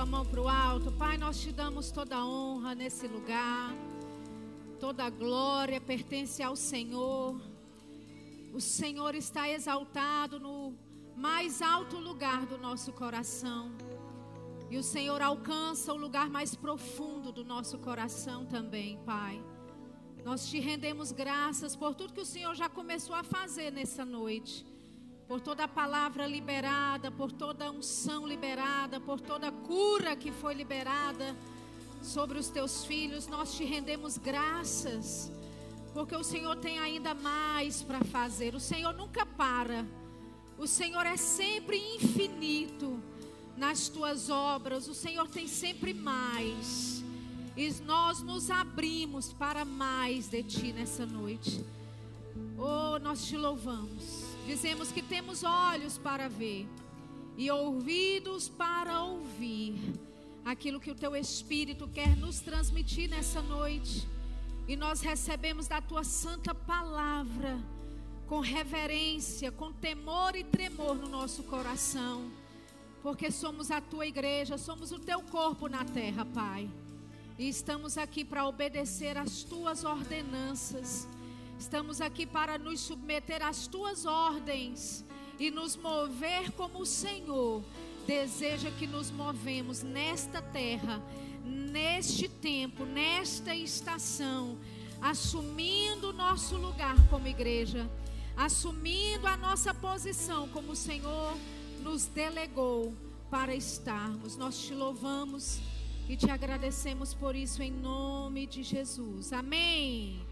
tua mão para o alto. Pai, nós te damos toda a honra nesse lugar. Toda a glória pertence ao Senhor. O Senhor está exaltado no mais alto lugar do nosso coração. E o Senhor alcança o lugar mais profundo do nosso coração também, Pai. Nós te rendemos graças por tudo que o Senhor já começou a fazer nessa noite por toda a palavra liberada, por toda a unção liberada, por toda a cura que foi liberada sobre os teus filhos. Nós te rendemos graças, porque o Senhor tem ainda mais para fazer. O Senhor nunca para. O Senhor é sempre infinito nas tuas obras. O Senhor tem sempre mais. E nós nos abrimos para mais de ti nessa noite. Oh, nós te louvamos. Dizemos que temos olhos para ver e ouvidos para ouvir aquilo que o teu Espírito quer nos transmitir nessa noite. E nós recebemos da tua santa palavra com reverência, com temor e tremor no nosso coração, porque somos a tua igreja, somos o teu corpo na terra, Pai. E estamos aqui para obedecer às tuas ordenanças Estamos aqui para nos submeter às tuas ordens e nos mover como o Senhor deseja que nos movemos nesta terra, neste tempo, nesta estação, assumindo o nosso lugar como igreja, assumindo a nossa posição como o Senhor nos delegou para estarmos. Nós te louvamos e te agradecemos por isso em nome de Jesus. Amém.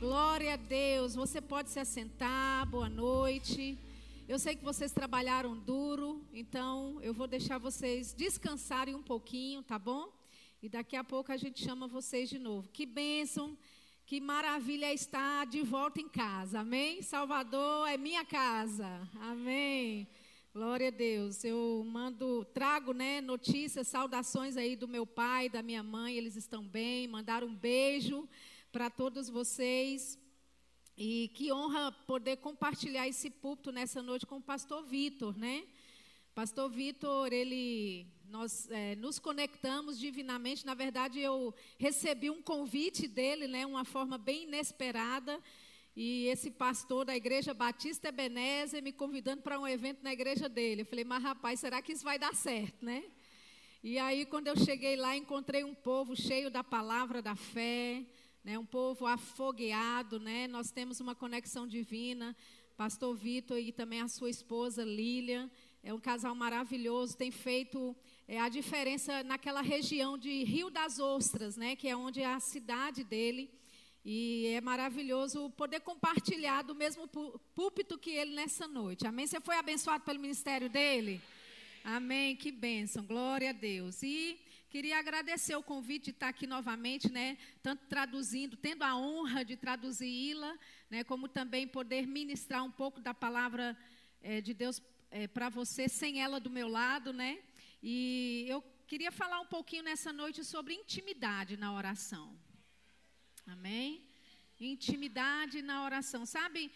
Glória a Deus. Você pode se assentar. Boa noite. Eu sei que vocês trabalharam duro, então eu vou deixar vocês descansarem um pouquinho, tá bom? E daqui a pouco a gente chama vocês de novo. Que bênção, que maravilha estar de volta em casa. Amém? Salvador é minha casa. Amém. Glória a Deus. Eu mando, trago, né, notícias, saudações aí do meu pai, da minha mãe, eles estão bem. Mandaram um beijo para todos vocês. E que honra poder compartilhar esse púlpito nessa noite com o pastor Vitor, né? Pastor Vitor, ele, nós é, nos conectamos divinamente. Na verdade, eu recebi um convite dele, né? Uma forma bem inesperada. E esse pastor da igreja Batista Ebenezer me convidando para um evento na igreja dele. Eu falei, mas rapaz, será que isso vai dar certo, né? E aí, quando eu cheguei lá, encontrei um povo cheio da palavra da fé, né, um povo afogueado, né? Nós temos uma conexão divina. Pastor Vitor e também a sua esposa Lília, é um casal maravilhoso, tem feito é, a diferença naquela região de Rio das Ostras, né, que é onde é a cidade dele. E é maravilhoso poder compartilhar do mesmo púlpito que ele nessa noite. Amém? Você foi abençoado pelo ministério dele? Amém. Que bênção. Glória a Deus. E Queria agradecer o convite de estar aqui novamente, né? Tanto traduzindo, tendo a honra de traduzi-la, né? Como também poder ministrar um pouco da palavra é, de Deus é, para você, sem ela do meu lado, né? E eu queria falar um pouquinho nessa noite sobre intimidade na oração. Amém? Intimidade na oração. Sabe,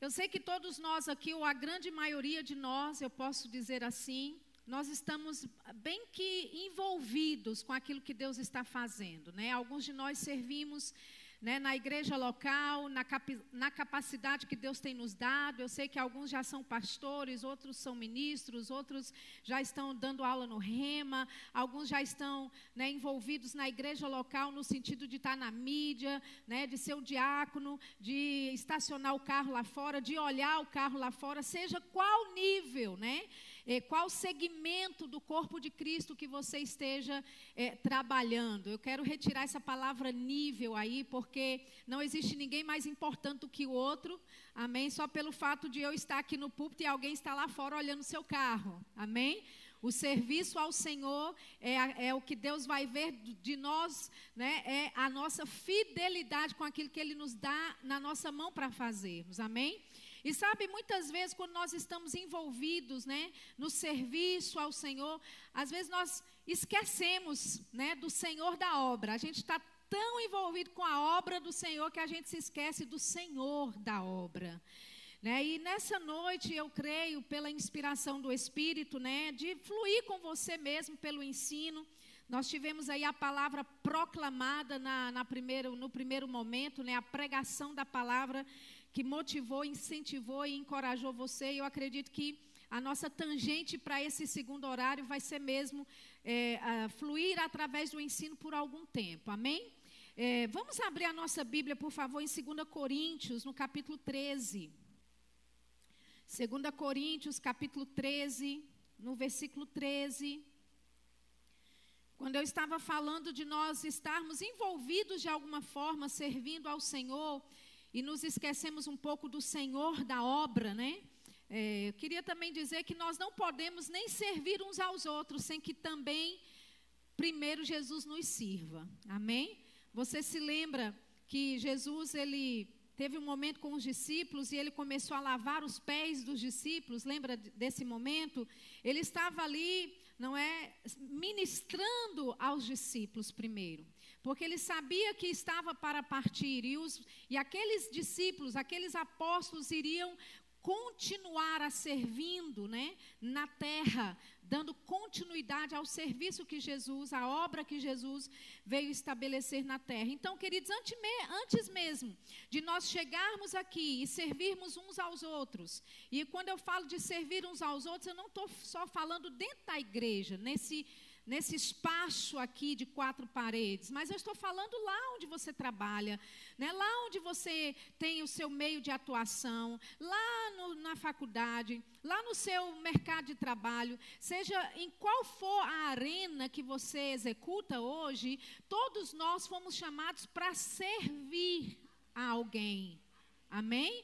eu sei que todos nós aqui, ou a grande maioria de nós, eu posso dizer assim, nós estamos bem que envolvidos com aquilo que Deus está fazendo. Né? Alguns de nós servimos né, na igreja local, na, na, capacidade que Deus tem nos dado. Eu sei que alguns já são pastores, outros são ministros, outros já estão dando aula no Rema, alguns já estão né, envolvidos na igreja local no sentido de estar na mídia, né, de ser o diácono, de estacionar o carro lá fora, de olhar o carro lá fora, seja qual nível, né? É, qual segmento do corpo de Cristo que você esteja é, trabalhando. Eu quero retirar essa palavra nível aí, porque não existe ninguém mais importante do que o outro, amém? Só pelo fato de eu estar aqui no púlpito e alguém está lá fora olhando seu carro, amém? O serviço ao Senhor é, é, o que Deus vai ver de nós, né? É a nossa fidelidade com aquilo que Ele nos dá na nossa mão para fazermos. Amém? E sabe, muitas vezes, quando nós estamos envolvidos né, no serviço ao Senhor, às vezes nós esquecemos né, do Senhor da obra. A gente está tão envolvido com a obra do Senhor que a gente se esquece do Senhor da obra. Né? E nessa noite eu creio, pela inspiração do Espírito, né, de fluir com você mesmo pelo ensino. Nós tivemos aí a palavra proclamada na, na primeiro, no primeiro momento, né, a pregação da palavra que motivou, incentivou e encorajou você. E eu acredito que a nossa tangente para esse segundo horário vai ser mesmo é, fluir através do ensino por algum tempo. Amém? É, vamos abrir a nossa Bíblia, por favor, em 2 Coríntios, no capítulo 13. 2 Coríntios, capítulo 13, no versículo 13. Quando eu estava falando de nós estarmos envolvidos de alguma forma, servindo ao Senhor, e nos esquecemos um pouco do Senhor da obra, né? É, eu queria também dizer que nós não podemos nem servir uns aos outros sem que também primeiro Jesus nos sirva. Amém? Você se lembra que Jesus ele teve um momento com os discípulos e ele começou a lavar os pés dos discípulos, lembra desse momento? Ele estava ali, não é, ministrando aos discípulos primeiro, porque ele sabia que estava para partir e, os, e aqueles discípulos, aqueles apóstolos iriam continuar a servindo, né, na terra, dando continuidade ao serviço que Jesus, a obra que Jesus veio estabelecer na terra. Então, queridos, antes mesmo de nós chegarmos aqui e servirmos uns aos outros, e quando eu falo de servir uns aos outros, eu não estou só falando dentro da igreja, nesse nesse espaço aqui de quatro paredes, mas eu estou falando lá onde você trabalha, né? lá onde você tem o seu meio de atuação, lá no, na faculdade, lá no seu mercado de trabalho, seja em qual for a arena que você executa hoje, todos nós fomos chamados para servir a alguém. Amém?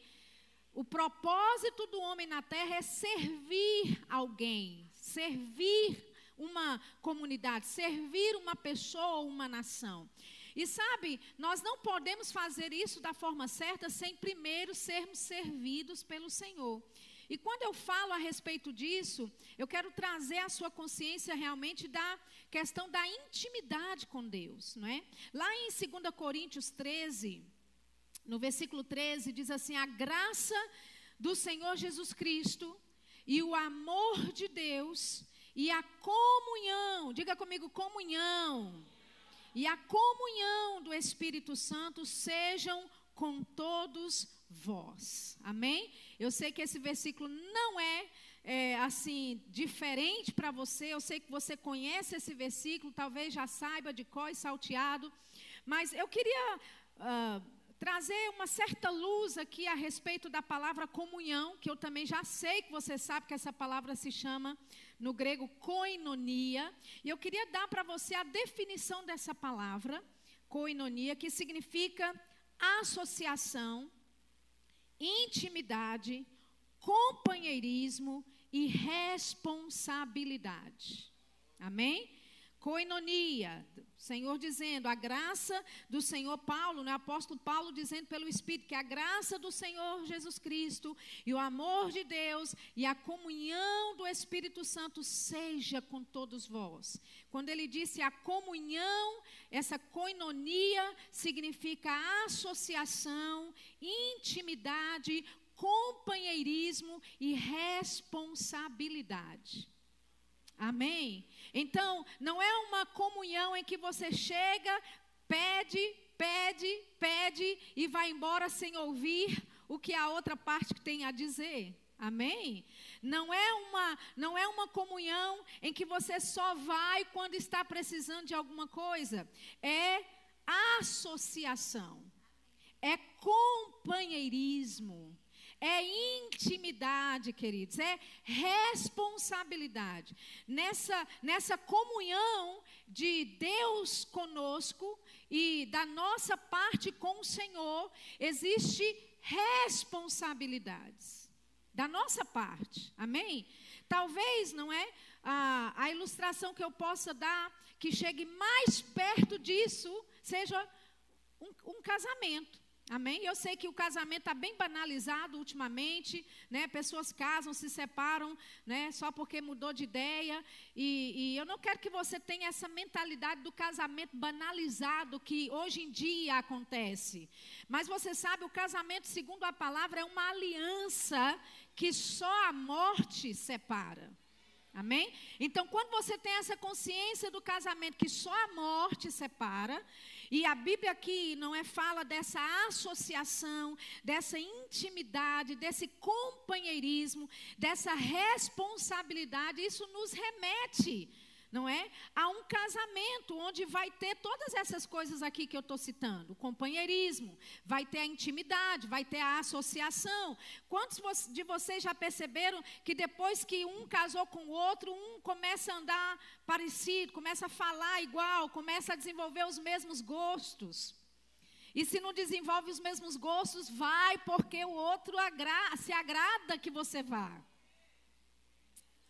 O propósito do homem na terra é servir alguém, servir uma comunidade, servir uma pessoa ou uma nação. E sabe, nós não podemos fazer isso da forma certa sem primeiro sermos servidos pelo Senhor. E quando eu falo a respeito disso, eu quero trazer a sua consciência realmente da questão da intimidade com Deus, não é? Lá em 2 Coríntios 13, no versículo 13, diz assim: A graça do Senhor Jesus Cristo e o amor de Deus e a comunhão, diga comigo, comunhão. E a comunhão do Espírito Santo sejam com todos vós. Amém? Eu sei que esse versículo não é, é assim diferente para você. Eu sei que você conhece esse versículo, talvez já saiba de qual e salteado. Mas eu queria uh, trazer uma certa luz aqui a respeito da palavra comunhão, que eu também já sei que você sabe que essa palavra se chama no grego koinonia, e eu queria dar para você a definição dessa palavra, koinonia, que significa associação, intimidade, companheirismo e responsabilidade. Amém? Coinonia, Senhor dizendo, a graça do Senhor Paulo, né, apóstolo Paulo dizendo pelo Espírito que a graça do Senhor Jesus Cristo e o amor de Deus e a comunhão do Espírito Santo seja com todos vós. Quando ele disse a comunhão, essa coinonia significa associação, intimidade, companheirismo e responsabilidade. Amém? Então, não é uma comunhão em que você chega, pede, pede, pede e vai embora sem ouvir o que a outra parte tem a dizer. Amém? Não é uma não é uma comunhão em que você só vai quando está precisando de alguma coisa. É associação. É companheirismo é intimidade, queridos, é responsabilidade. Nessa, nessa comunhão de Deus conosco e da nossa parte com o Senhor, existe responsabilidades. Da nossa parte, amém? Talvez, não é? A, a ilustração que eu possa dar, que chegue mais perto disso, seja um, um casamento. Amém? Eu sei que o casamento está bem banalizado ultimamente, né? Pessoas casam, se separam, né? Só porque mudou de ideia. E, e, eu não quero que você tenha essa mentalidade do casamento banalizado que hoje em dia acontece. Mas você sabe, o casamento, segundo a palavra, é uma aliança que só a morte separa. Amém? Então, quando você tem essa consciência do casamento que só a morte separa, e a Bíblia aqui não é fala dessa associação, dessa intimidade, desse companheirismo, dessa responsabilidade, isso nos remete não é? Há um casamento onde vai ter todas essas coisas aqui que eu estou citando: o companheirismo, vai ter a intimidade, vai ter a associação. Quantos de vocês já perceberam que depois que um casou com o outro, um começa a andar parecido, começa a falar igual, começa a desenvolver os mesmos gostos? E se não desenvolve os mesmos gostos, vai porque o outro agra se agrada que você vá.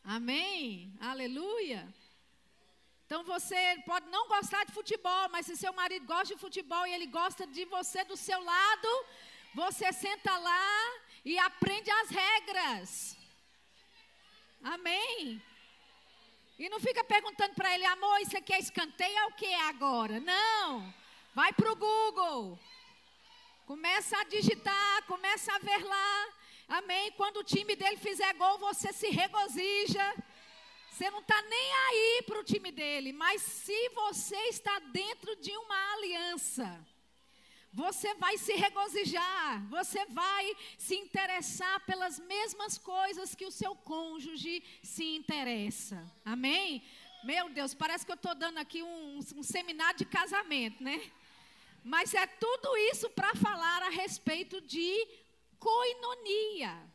Amém? Aleluia. Então você pode não gostar de futebol, mas se seu marido gosta de futebol e ele gosta de você do seu lado, você senta lá e aprende as regras. Amém? E não fica perguntando para ele, amor, isso aqui é escanteio ou o que é agora? Não. Vai para o Google. Começa a digitar, começa a ver lá. Amém? Quando o time dele fizer gol, você se regozija. Você não está nem aí para o time dele, mas se você está dentro de uma aliança, você vai se regozijar, você vai se interessar pelas mesmas coisas que o seu cônjuge se interessa. Amém? Meu Deus, parece que eu estou dando aqui um, um seminário de casamento, né? Mas é tudo isso para falar a respeito de coinonia.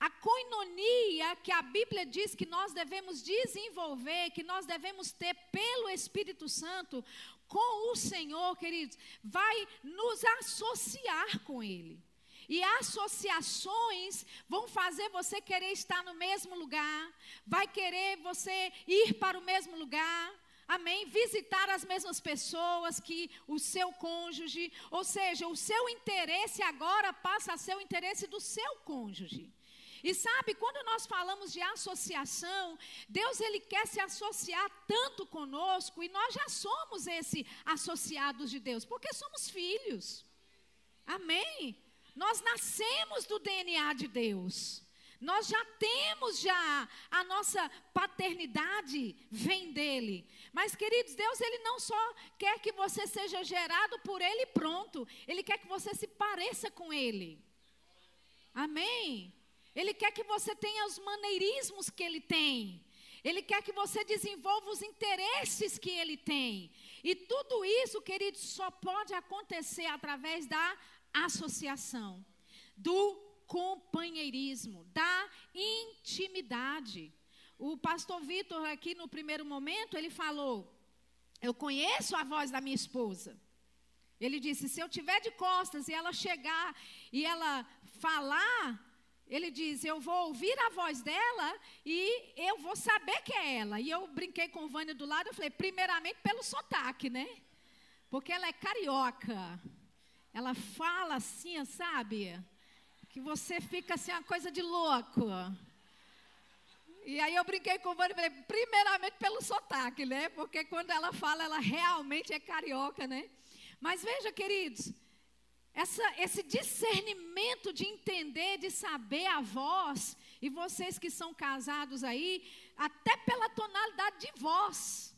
A coinonia que a Bíblia diz que nós devemos desenvolver, que nós devemos ter pelo Espírito Santo com o Senhor, queridos, vai nos associar com Ele. E associações vão fazer você querer estar no mesmo lugar, vai querer você ir para o mesmo lugar. Amém? Visitar as mesmas pessoas que o seu cônjuge, ou seja, o seu interesse agora passa a ser o interesse do seu cônjuge. E sabe, quando nós falamos de associação, Deus ele quer se associar tanto conosco e nós já somos esse associados de Deus, porque somos filhos. Amém? Nós nascemos do DNA de Deus. Nós já temos já a nossa paternidade vem dele. Mas queridos, Deus ele não só quer que você seja gerado por ele pronto, ele quer que você se pareça com ele. Amém. Ele quer que você tenha os maneirismos que ele tem. Ele quer que você desenvolva os interesses que ele tem. E tudo isso, queridos, só pode acontecer através da associação, do companheirismo, da intimidade. O pastor Vitor, aqui no primeiro momento, ele falou: Eu conheço a voz da minha esposa. Ele disse: Se eu tiver de costas e ela chegar e ela falar, ele diz: Eu vou ouvir a voz dela e eu vou saber que é ela. E eu brinquei com o Vânia do lado. Eu falei: Primeiramente pelo sotaque, né? Porque ela é carioca. Ela fala assim, sabe? Que você fica assim, uma coisa de louco. E aí eu brinquei com o Vânia e falei: Primeiramente pelo sotaque, né? Porque quando ela fala, ela realmente é carioca, né? Mas veja, queridos. Essa, esse discernimento de entender, de saber a voz, e vocês que são casados aí, até pela tonalidade de voz,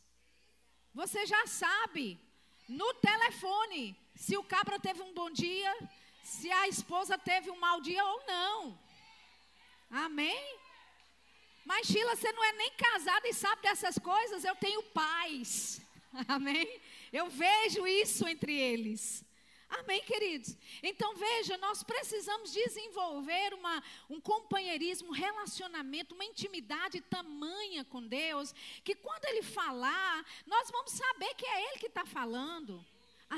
você já sabe, no telefone, se o cabra teve um bom dia, se a esposa teve um mau dia ou não. Amém? Mas Sheila, você não é nem casada e sabe dessas coisas, eu tenho paz. Amém? Eu vejo isso entre eles. Amém, queridos? Então veja, nós precisamos desenvolver uma, um companheirismo, um relacionamento, uma intimidade tamanha com Deus, que quando Ele falar, nós vamos saber que é Ele que está falando.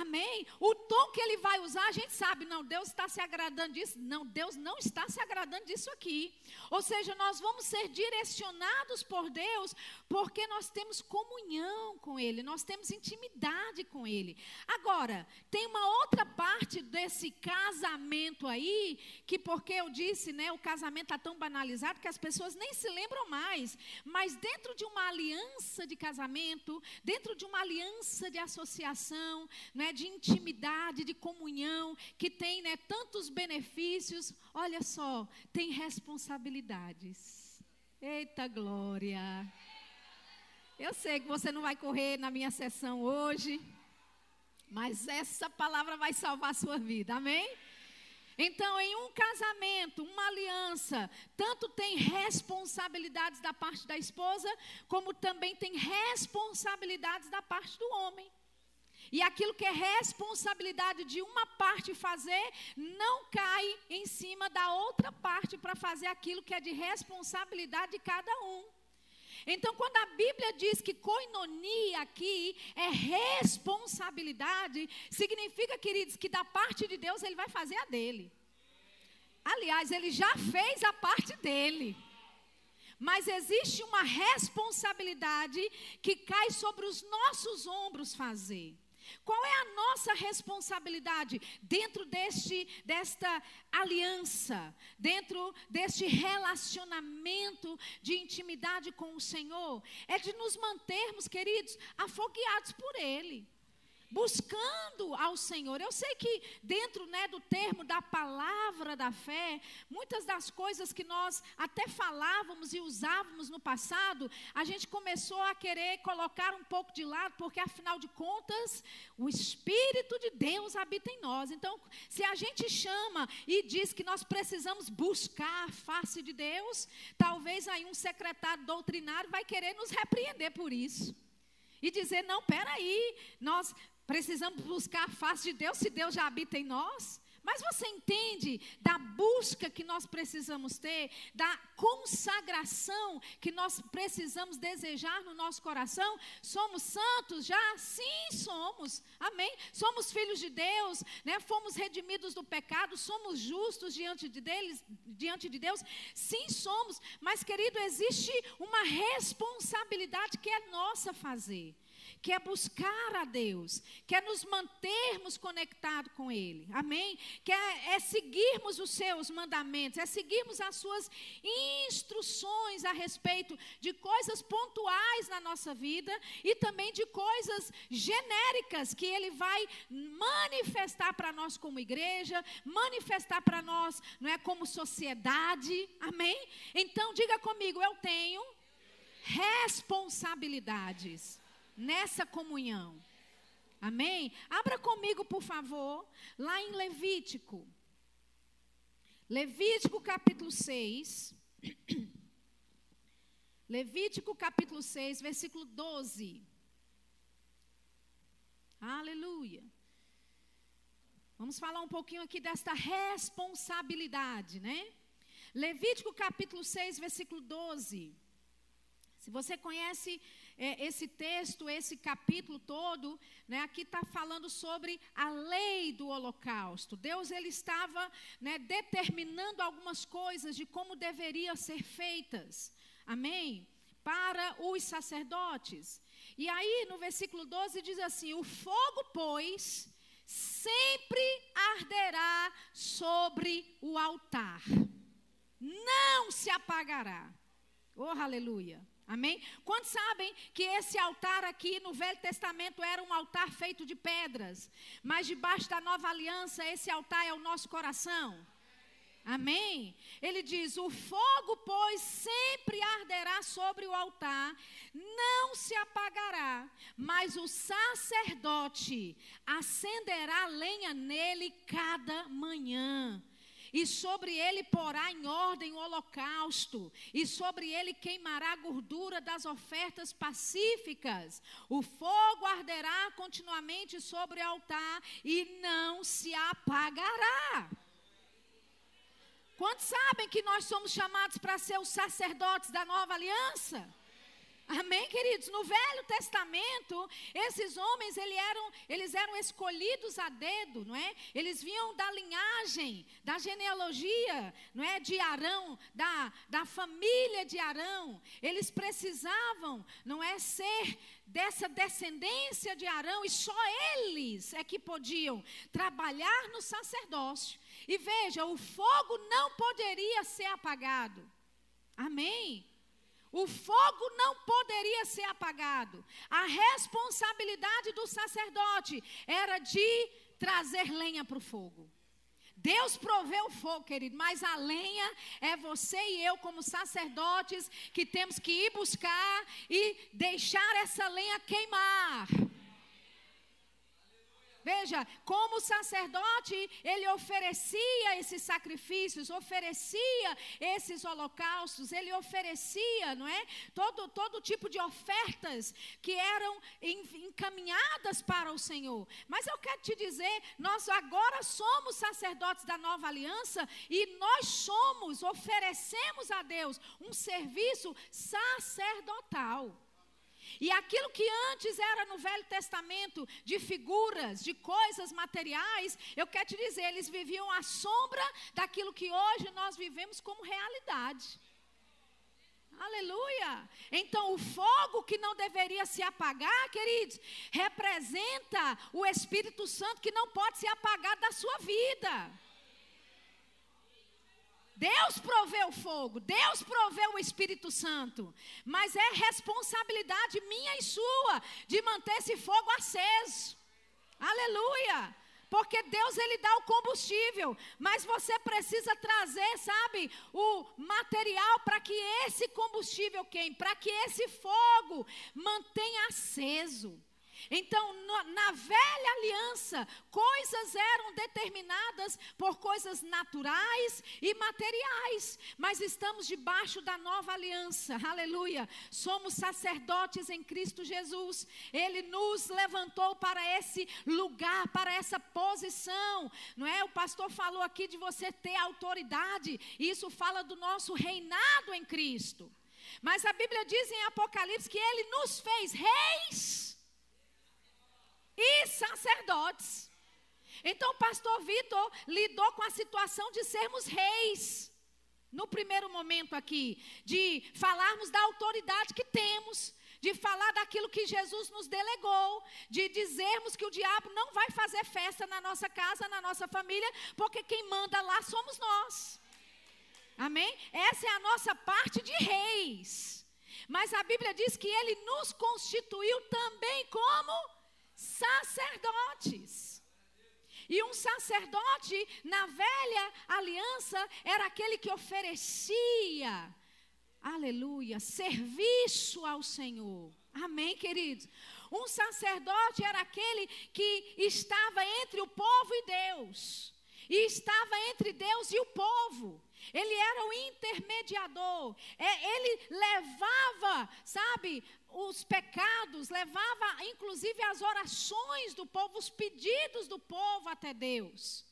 Amém? O tom que ele vai usar, a gente sabe, não, Deus está se agradando disso. Não, Deus não está se agradando disso aqui. Ou seja, nós vamos ser direcionados por Deus porque nós temos comunhão com Ele, nós temos intimidade com Ele. Agora, tem uma outra parte desse casamento aí, que porque eu disse, né, o casamento está tão banalizado que as pessoas nem se lembram mais. Mas dentro de uma aliança de casamento, dentro de uma aliança de associação, né, né, de intimidade, de comunhão, que tem né, tantos benefícios, olha só, tem responsabilidades. Eita glória! Eu sei que você não vai correr na minha sessão hoje, mas essa palavra vai salvar a sua vida, amém? Então, em um casamento, uma aliança, tanto tem responsabilidades da parte da esposa, como também tem responsabilidades da parte do homem. E aquilo que é responsabilidade de uma parte fazer, não cai em cima da outra parte para fazer aquilo que é de responsabilidade de cada um. Então, quando a Bíblia diz que coinonia aqui é responsabilidade, significa, queridos, que da parte de Deus ele vai fazer a dele. Aliás, ele já fez a parte dele. Mas existe uma responsabilidade que cai sobre os nossos ombros fazer. Qual é a nossa responsabilidade dentro deste, desta aliança, dentro deste relacionamento de intimidade com o Senhor? É de nos mantermos, queridos, afogueados por Ele buscando ao Senhor. Eu sei que dentro né, do termo da palavra da fé, muitas das coisas que nós até falávamos e usávamos no passado, a gente começou a querer colocar um pouco de lado, porque afinal de contas, o Espírito de Deus habita em nós. Então, se a gente chama e diz que nós precisamos buscar a face de Deus, talvez aí um secretário doutrinário vai querer nos repreender por isso e dizer: não, peraí, nós Precisamos buscar a face de Deus se Deus já habita em nós. Mas você entende da busca que nós precisamos ter, da consagração que nós precisamos desejar no nosso coração? Somos santos já? Sim, somos. Amém? Somos filhos de Deus, né? Fomos redimidos do pecado, somos justos diante de, deles, diante de Deus? Sim, somos. Mas, querido, existe uma responsabilidade que é nossa fazer quer buscar a Deus, quer nos mantermos conectados com Ele, amém? Quer é seguirmos os seus mandamentos, é seguirmos as suas instruções a respeito de coisas pontuais na nossa vida e também de coisas genéricas que Ele vai manifestar para nós como igreja, manifestar para nós, não é, como sociedade, amém? Então diga comigo, eu tenho responsabilidades nessa comunhão. Amém? Abra comigo, por favor, lá em Levítico. Levítico capítulo 6. Levítico capítulo 6, versículo 12. Aleluia. Vamos falar um pouquinho aqui desta responsabilidade, né? Levítico capítulo 6, versículo 12. Se você conhece é, esse texto, esse capítulo todo, né, aqui está falando sobre a lei do holocausto. Deus ele estava né, determinando algumas coisas de como deveriam ser feitas. Amém? Para os sacerdotes. E aí, no versículo 12, diz assim: O fogo, pois, sempre arderá sobre o altar, não se apagará. Oh, aleluia. Amém? Quantos sabem que esse altar aqui no Velho Testamento era um altar feito de pedras, mas debaixo da nova aliança, esse altar é o nosso coração? Amém? Ele diz: O fogo, pois, sempre arderá sobre o altar, não se apagará, mas o sacerdote acenderá lenha nele cada manhã e sobre ele porá em ordem o holocausto, e sobre ele queimará a gordura das ofertas pacíficas. O fogo arderá continuamente sobre o altar e não se apagará. Quantos sabem que nós somos chamados para ser os sacerdotes da nova aliança? Amém, queridos? No Velho Testamento, esses homens eles eram, eles eram escolhidos a dedo, não é? Eles vinham da linhagem, da genealogia, não é? De Arão, da, da família de Arão. Eles precisavam, não é? Ser dessa descendência de Arão e só eles é que podiam trabalhar no sacerdócio. E veja, o fogo não poderia ser apagado. Amém? O fogo não poderia ser apagado. A responsabilidade do sacerdote era de trazer lenha para o fogo. Deus proveu o fogo, querido, mas a lenha é você e eu, como sacerdotes, que temos que ir buscar e deixar essa lenha queimar. Veja, como sacerdote, ele oferecia esses sacrifícios, oferecia esses holocaustos, ele oferecia, não é? Todo, todo tipo de ofertas que eram encaminhadas para o Senhor. Mas eu quero te dizer, nós agora somos sacerdotes da nova aliança e nós somos, oferecemos a Deus um serviço sacerdotal. E aquilo que antes era no Velho Testamento, de figuras, de coisas materiais, eu quero te dizer, eles viviam à sombra daquilo que hoje nós vivemos como realidade. Aleluia! Então, o fogo que não deveria se apagar, queridos, representa o Espírito Santo que não pode se apagar da sua vida. Deus proveu o fogo, Deus proveu o Espírito Santo, mas é responsabilidade minha e sua de manter esse fogo aceso. Aleluia! Porque Deus ele dá o combustível, mas você precisa trazer, sabe, o material para que esse combustível queime, para que esse fogo mantenha aceso. Então, na velha aliança, coisas eram determinadas por coisas naturais e materiais, mas estamos debaixo da nova aliança, aleluia. Somos sacerdotes em Cristo Jesus, Ele nos levantou para esse lugar, para essa posição, não é? O pastor falou aqui de você ter autoridade, e isso fala do nosso reinado em Cristo. Mas a Bíblia diz em Apocalipse que Ele nos fez reis e sacerdotes. Então, o pastor Vitor lidou com a situação de sermos reis. No primeiro momento aqui, de falarmos da autoridade que temos, de falar daquilo que Jesus nos delegou, de dizermos que o diabo não vai fazer festa na nossa casa, na nossa família, porque quem manda lá somos nós. Amém? Essa é a nossa parte de reis. Mas a Bíblia diz que ele nos constituiu também como sacerdotes. E um sacerdote na velha aliança era aquele que oferecia, aleluia, serviço ao Senhor. Amém, queridos? Um sacerdote era aquele que estava entre o povo e Deus, e estava entre Deus e o povo. Ele era o intermediador. É, ele levava, sabe, os pecados, levava inclusive as orações do povo, os pedidos do povo até Deus.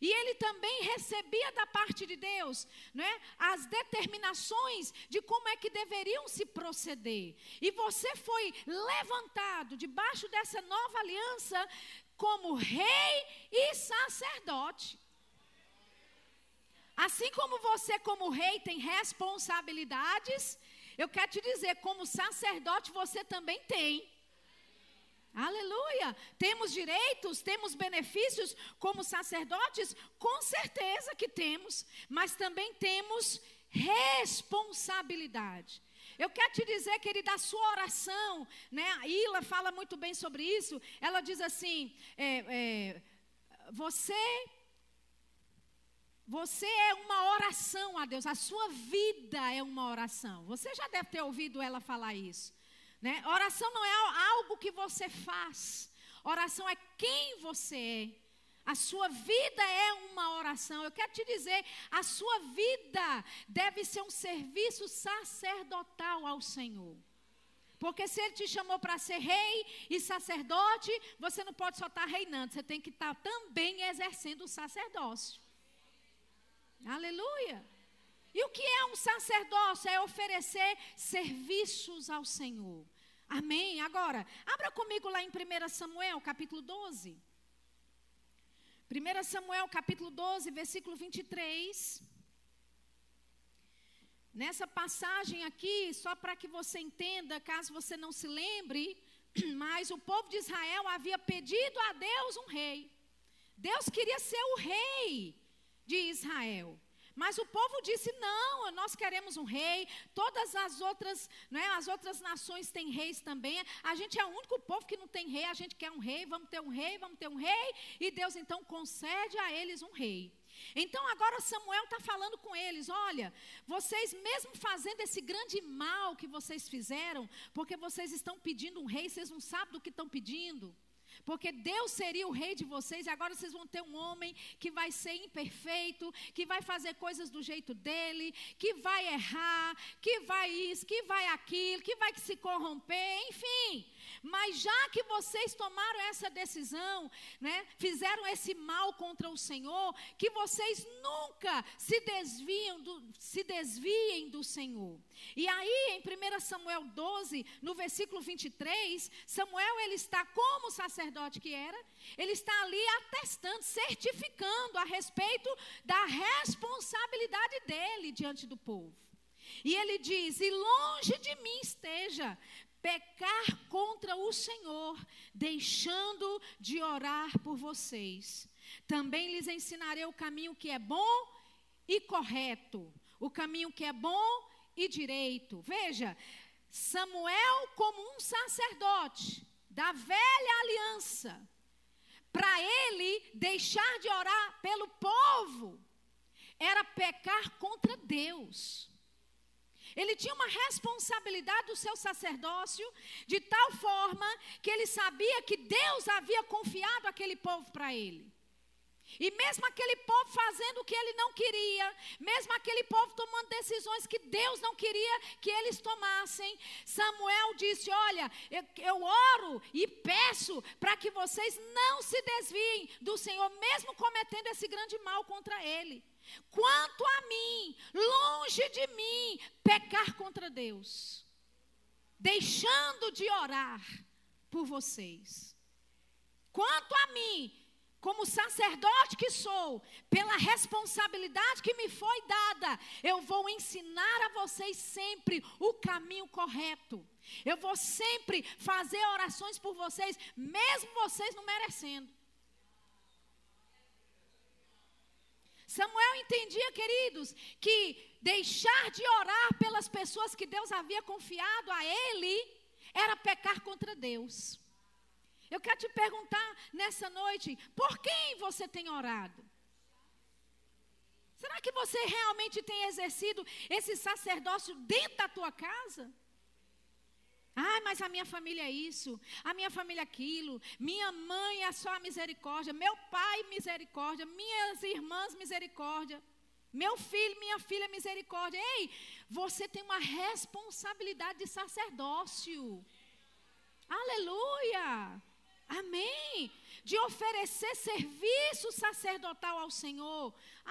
E ele também recebia da parte de Deus né, as determinações de como é que deveriam se proceder. E você foi levantado debaixo dessa nova aliança como rei e sacerdote. Assim como você, como rei, tem responsabilidades, eu quero te dizer, como sacerdote, você também tem. Aleluia! Temos direitos, temos benefícios como sacerdotes? Com certeza que temos, mas também temos responsabilidade. Eu quero te dizer, querida, a sua oração, né? A Ila fala muito bem sobre isso. Ela diz assim: é, é, você você é uma oração a Deus, a sua vida é uma oração. Você já deve ter ouvido ela falar isso. Né? Oração não é algo que você faz, oração é quem você é. A sua vida é uma oração. Eu quero te dizer, a sua vida deve ser um serviço sacerdotal ao Senhor. Porque se ele te chamou para ser rei e sacerdote, você não pode só estar reinando, você tem que estar também exercendo o sacerdócio. Aleluia. E o que é um sacerdócio? É oferecer serviços ao Senhor. Amém? Agora, abra comigo lá em 1 Samuel, capítulo 12. 1 Samuel, capítulo 12, versículo 23. Nessa passagem aqui, só para que você entenda, caso você não se lembre, mas o povo de Israel havia pedido a Deus um rei. Deus queria ser o rei de Israel. Mas o povo disse: não, nós queremos um rei. Todas as outras, né, as outras nações têm reis também. A gente é o único povo que não tem rei. A gente quer um rei, vamos ter um rei, vamos ter um rei. E Deus então concede a eles um rei. Então agora Samuel está falando com eles: olha, vocês mesmo fazendo esse grande mal que vocês fizeram, porque vocês estão pedindo um rei, vocês não sabem do que estão pedindo. Porque Deus seria o rei de vocês e agora vocês vão ter um homem que vai ser imperfeito, que vai fazer coisas do jeito dele, que vai errar, que vai isso, que vai aquilo, que vai se corromper, enfim. Mas já que vocês tomaram essa decisão, né, fizeram esse mal contra o Senhor, que vocês nunca se desviem do, se desviem do Senhor. E aí, em 1 Samuel 12, no versículo 23, Samuel ele está como sacerdote que era, ele está ali atestando, certificando a respeito da responsabilidade dele diante do povo. E ele diz: E longe de mim esteja pecar contra o Senhor, deixando de orar por vocês. Também lhes ensinarei o caminho que é bom e correto, o caminho que é bom e direito. Veja, Samuel, como um sacerdote da velha aliança, para ele deixar de orar pelo povo, era pecar contra Deus. Ele tinha uma responsabilidade do seu sacerdócio, de tal forma que ele sabia que Deus havia confiado aquele povo para ele. E mesmo aquele povo fazendo o que ele não queria, mesmo aquele povo tomando decisões que Deus não queria que eles tomassem, Samuel disse: Olha, eu, eu oro e peço para que vocês não se desviem do Senhor, mesmo cometendo esse grande mal contra ele. Quanto a mim, longe de mim, pecar contra Deus, deixando de orar por vocês. Quanto a mim, como sacerdote que sou, pela responsabilidade que me foi dada, eu vou ensinar a vocês sempre o caminho correto. Eu vou sempre fazer orações por vocês, mesmo vocês não merecendo. Samuel entendia, queridos, que deixar de orar pelas pessoas que Deus havia confiado a ele era pecar contra Deus. Eu quero te perguntar nessa noite: por quem você tem orado? Será que você realmente tem exercido esse sacerdócio dentro da tua casa? Ai, mas a minha família é isso, a minha família é aquilo, minha mãe é só a misericórdia, meu pai misericórdia, minhas irmãs misericórdia, meu filho, minha filha misericórdia. Ei, você tem uma responsabilidade de sacerdócio. Aleluia! Amém. De oferecer serviço sacerdotal ao Senhor.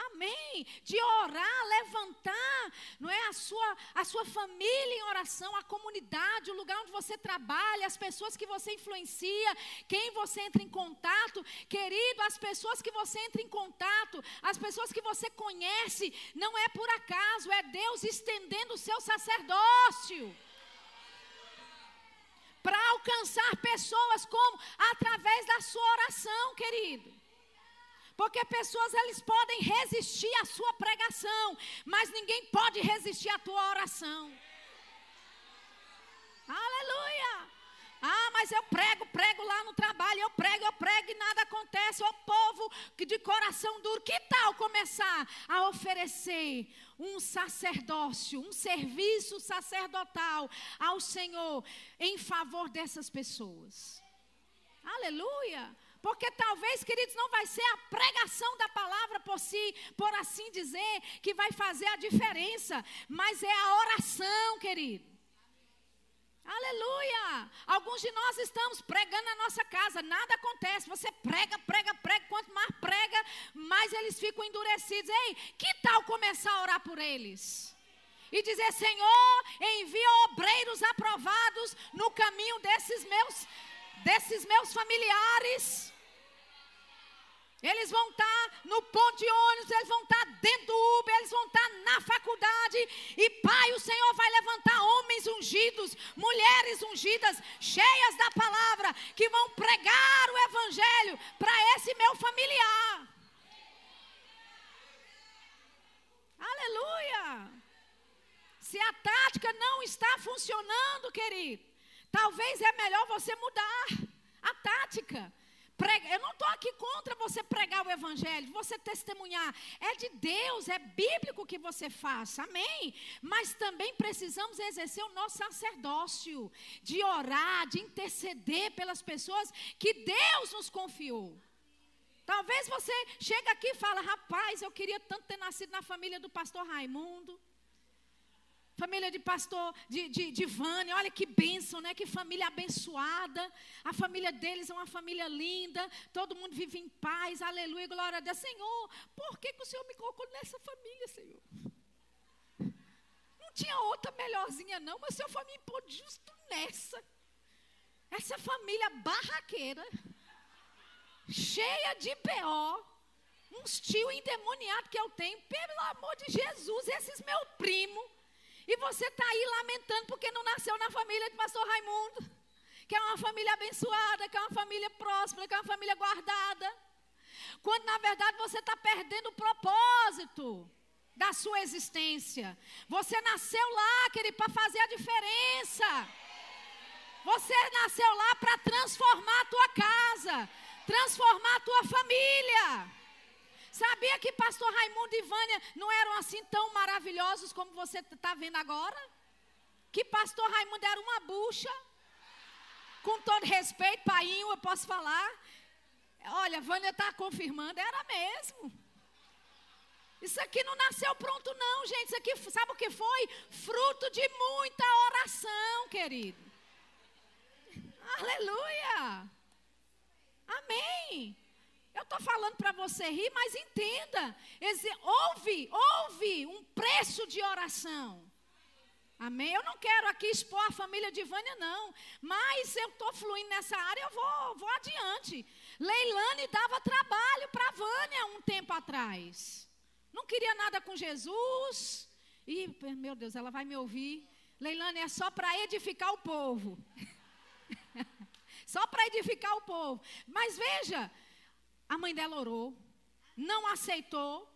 Amém. De orar, levantar, não é a sua a sua família em oração, a comunidade, o lugar onde você trabalha, as pessoas que você influencia, quem você entra em contato, querido, as pessoas que você entra em contato, as pessoas que você conhece, não é por acaso, é Deus estendendo o seu sacerdócio para alcançar pessoas como através da sua oração, querido. Porque pessoas eles podem resistir à sua pregação, mas ninguém pode resistir à tua oração. Aleluia! Ah, mas eu prego, prego lá no trabalho, eu prego, eu prego e nada acontece. O povo de coração duro, que tal começar a oferecer um sacerdócio, um serviço sacerdotal ao Senhor em favor dessas pessoas? Aleluia! Porque talvez, queridos, não vai ser a pregação da palavra por si, por assim dizer, que vai fazer a diferença, mas é a oração, querido. Aleluia! Alguns de nós estamos pregando na nossa casa, nada acontece. Você prega, prega, prega. Quanto mais prega, mais eles ficam endurecidos. Ei, que tal começar a orar por eles? E dizer: Senhor, envia obreiros aprovados no caminho desses meus, desses meus familiares. Eles vão estar tá no ponto de ônibus, eles vão estar tá dentro do Uber, eles vão estar tá na faculdade. E Pai, o Senhor vai levantar homens ungidos, mulheres ungidas, cheias da palavra, que vão pregar o Evangelho para esse meu familiar. Aleluia! Se a tática não está funcionando, querido, talvez é melhor você mudar a tática. Prega, eu não estou aqui contra você pregar o evangelho, você testemunhar. É de Deus, é bíblico que você faça, amém? Mas também precisamos exercer o nosso sacerdócio, de orar, de interceder pelas pessoas que Deus nos confiou. Talvez você chegue aqui e fala, rapaz, eu queria tanto ter nascido na família do pastor Raimundo. Família de pastor, de, de, de Vânia, olha que bênção, né? Que família abençoada. A família deles é uma família linda. Todo mundo vive em paz, aleluia, glória a Deus. Senhor, por que, que o Senhor me colocou nessa família, Senhor? Não tinha outra melhorzinha, não, mas o Senhor foi me pôr justo nessa. Essa família barraqueira, cheia de B.O., uns tio endemoniado que eu tenho, pelo amor de Jesus, esses meu primo e você está aí lamentando porque não nasceu na família de pastor Raimundo, que é uma família abençoada, que é uma família próspera, que é uma família guardada. Quando na verdade você está perdendo o propósito da sua existência. Você nasceu lá, querido, para fazer a diferença. Você nasceu lá para transformar a tua casa, transformar a tua família. Sabia que pastor Raimundo e Vânia não eram assim tão maravilhosos como você está vendo agora? Que pastor Raimundo era uma bucha. Com todo respeito, painho, eu posso falar. Olha, Vânia está confirmando, era mesmo. Isso aqui não nasceu pronto, não, gente. Isso aqui, sabe o que foi? Fruto de muita oração, querido. Aleluia. Amém. Eu estou falando para você rir, mas entenda. Houve, houve um preço de oração. Amém? Eu não quero aqui expor a família de Vânia, não. Mas eu estou fluindo nessa área, eu vou, vou adiante. Leilane dava trabalho para Vânia um tempo atrás. Não queria nada com Jesus. E, meu Deus, ela vai me ouvir. Leilane é só para edificar o povo. só para edificar o povo. Mas veja, a mãe dela orou, não aceitou,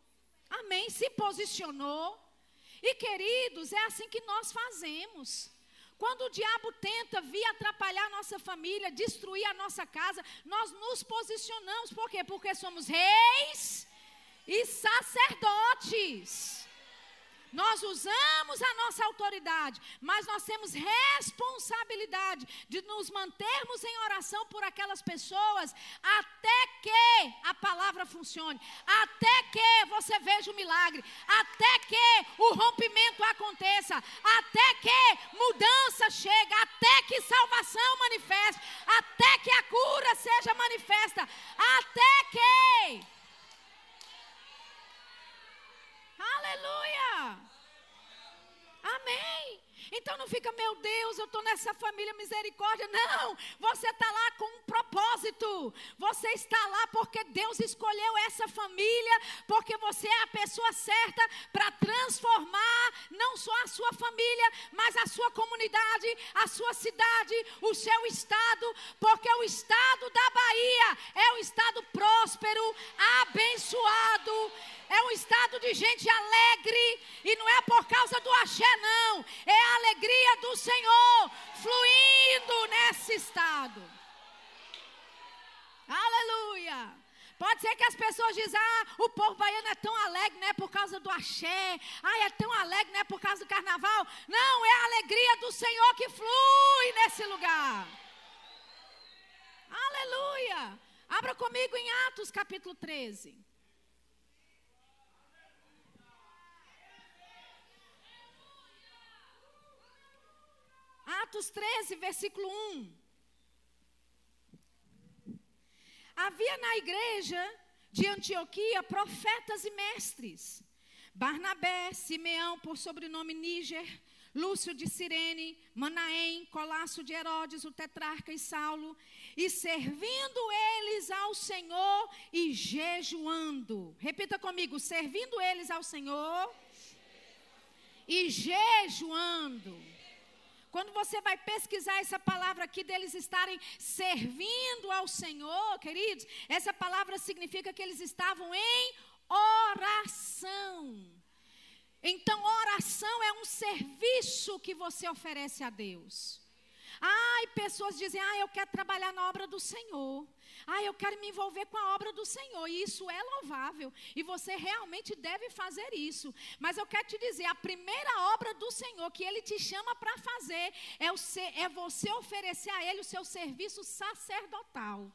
amém, se posicionou. E queridos, é assim que nós fazemos. Quando o diabo tenta vir atrapalhar a nossa família, destruir a nossa casa, nós nos posicionamos. Por quê? Porque somos reis e sacerdotes. Nós usamos a nossa autoridade, mas nós temos responsabilidade de nos mantermos em oração por aquelas pessoas até que a palavra funcione, até que você veja o milagre, até que o rompimento aconteça, até que mudança chegue, até que salvação manifeste, até que a cura seja manifesta, até que Aleluia! Amém. Então não fica, meu Deus, eu estou nessa família misericórdia. Não, você está lá com um propósito. Você está lá porque Deus escolheu essa família, porque você é a pessoa certa para transformar não só a sua família, mas a sua comunidade, a sua cidade, o seu estado, porque o estado da Bahia é um estado próspero, abençoado é um estado de gente alegre, e não é por causa do axé, não, é a alegria do Senhor fluindo nesse estado. Aleluia. Pode ser que as pessoas dizem, ah, o povo baiano é tão alegre, não é por causa do axé. Ah, é tão alegre, não é por causa do carnaval. Não, é a alegria do Senhor que flui nesse lugar. Aleluia. Abra comigo em Atos capítulo 13. Atos 13, versículo 1. Havia na igreja de Antioquia profetas e mestres. Barnabé, Simeão, por sobrenome Níger, Lúcio de Cirene, Manaém, Colasso de Herodes, o tetrarca e Saulo, e servindo eles ao Senhor e jejuando. Repita comigo: servindo eles ao Senhor e jejuando. Quando você vai pesquisar essa palavra aqui deles estarem servindo ao Senhor, queridos, essa palavra significa que eles estavam em oração. Então, oração é um serviço que você oferece a Deus. Ai, pessoas dizem: "Ah, eu quero trabalhar na obra do Senhor. Ah, eu quero me envolver com a obra do Senhor". E isso é louvável, e você realmente deve fazer isso. Mas eu quero te dizer, a primeira obra do Senhor que ele te chama para fazer é, o, é você oferecer a ele o seu serviço sacerdotal.